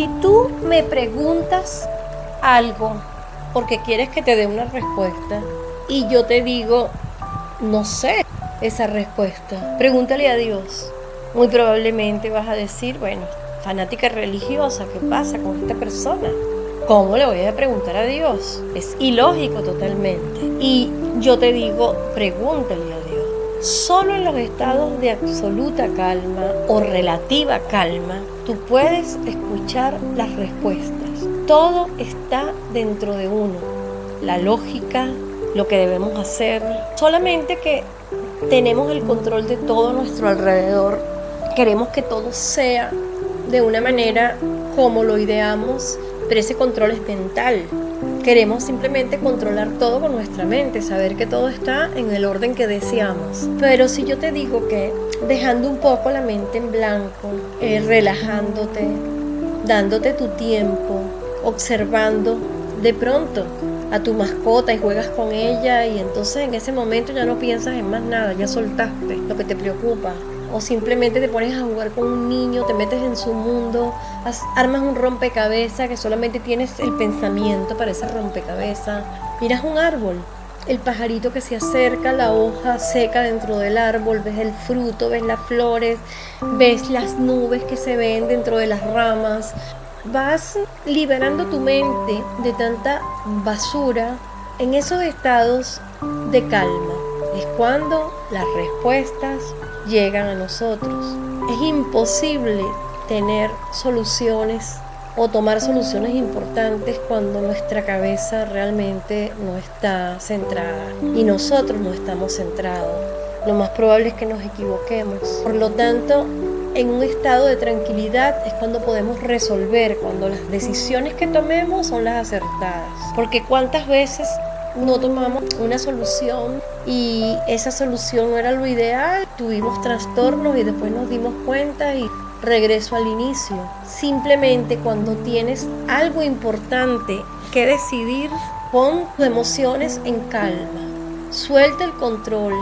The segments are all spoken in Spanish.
Si tú me preguntas algo porque quieres que te dé una respuesta y yo te digo, no sé esa respuesta, pregúntale a Dios. Muy probablemente vas a decir, bueno, fanática religiosa, ¿qué pasa con esta persona? ¿Cómo le voy a preguntar a Dios? Es ilógico totalmente. Y yo te digo, pregúntale a Dios. Solo en los estados de absoluta calma o relativa calma, tú puedes escuchar las respuestas. Todo está dentro de uno. La lógica, lo que debemos hacer. Solamente que tenemos el control de todo nuestro alrededor. Queremos que todo sea de una manera como lo ideamos, pero ese control es mental. Queremos simplemente controlar todo con nuestra mente, saber que todo está en el orden que deseamos. Pero si yo te digo que dejando un poco la mente en blanco, eh, relajándote, dándote tu tiempo, observando de pronto a tu mascota y juegas con ella y entonces en ese momento ya no piensas en más nada, ya soltaste lo que te preocupa, o simplemente te pones a jugar con un niño, te metes en su mundo, armas un rompecabezas que solamente tienes el pensamiento para ese rompecabezas, miras un árbol, el pajarito que se acerca, la hoja seca dentro del árbol, ves el fruto, ves las flores, ves las nubes que se ven dentro de las ramas, vas liberando tu mente de tanta basura en esos estados de calma. Es cuando las respuestas llegan a nosotros. Es imposible tener soluciones o tomar soluciones importantes cuando nuestra cabeza realmente no está centrada y nosotros no estamos centrados. Lo más probable es que nos equivoquemos. Por lo tanto, en un estado de tranquilidad es cuando podemos resolver, cuando las decisiones que tomemos son las acertadas. Porque cuántas veces no tomamos una solución y esa solución no era lo ideal, tuvimos trastornos y después nos dimos cuenta y regreso al inicio. Simplemente cuando tienes algo importante que decidir, pon tus emociones en calma, suelta el control,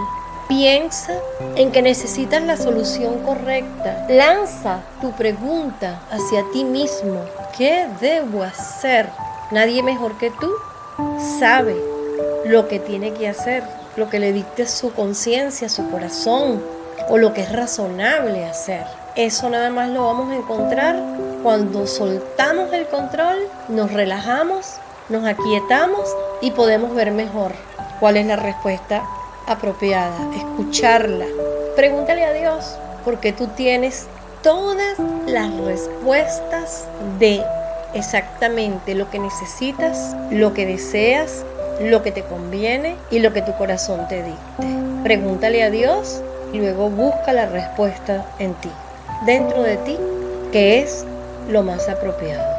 piensa en que necesitas la solución correcta, lanza tu pregunta hacia ti mismo, ¿qué debo hacer? Nadie mejor que tú sabe lo que tiene que hacer, lo que le dicte su conciencia, su corazón, o lo que es razonable hacer. Eso nada más lo vamos a encontrar cuando soltamos el control, nos relajamos, nos aquietamos y podemos ver mejor cuál es la respuesta apropiada, escucharla. Pregúntale a Dios, porque tú tienes todas las respuestas de exactamente lo que necesitas, lo que deseas lo que te conviene y lo que tu corazón te dicte. Pregúntale a Dios y luego busca la respuesta en ti, dentro de ti, que es lo más apropiado.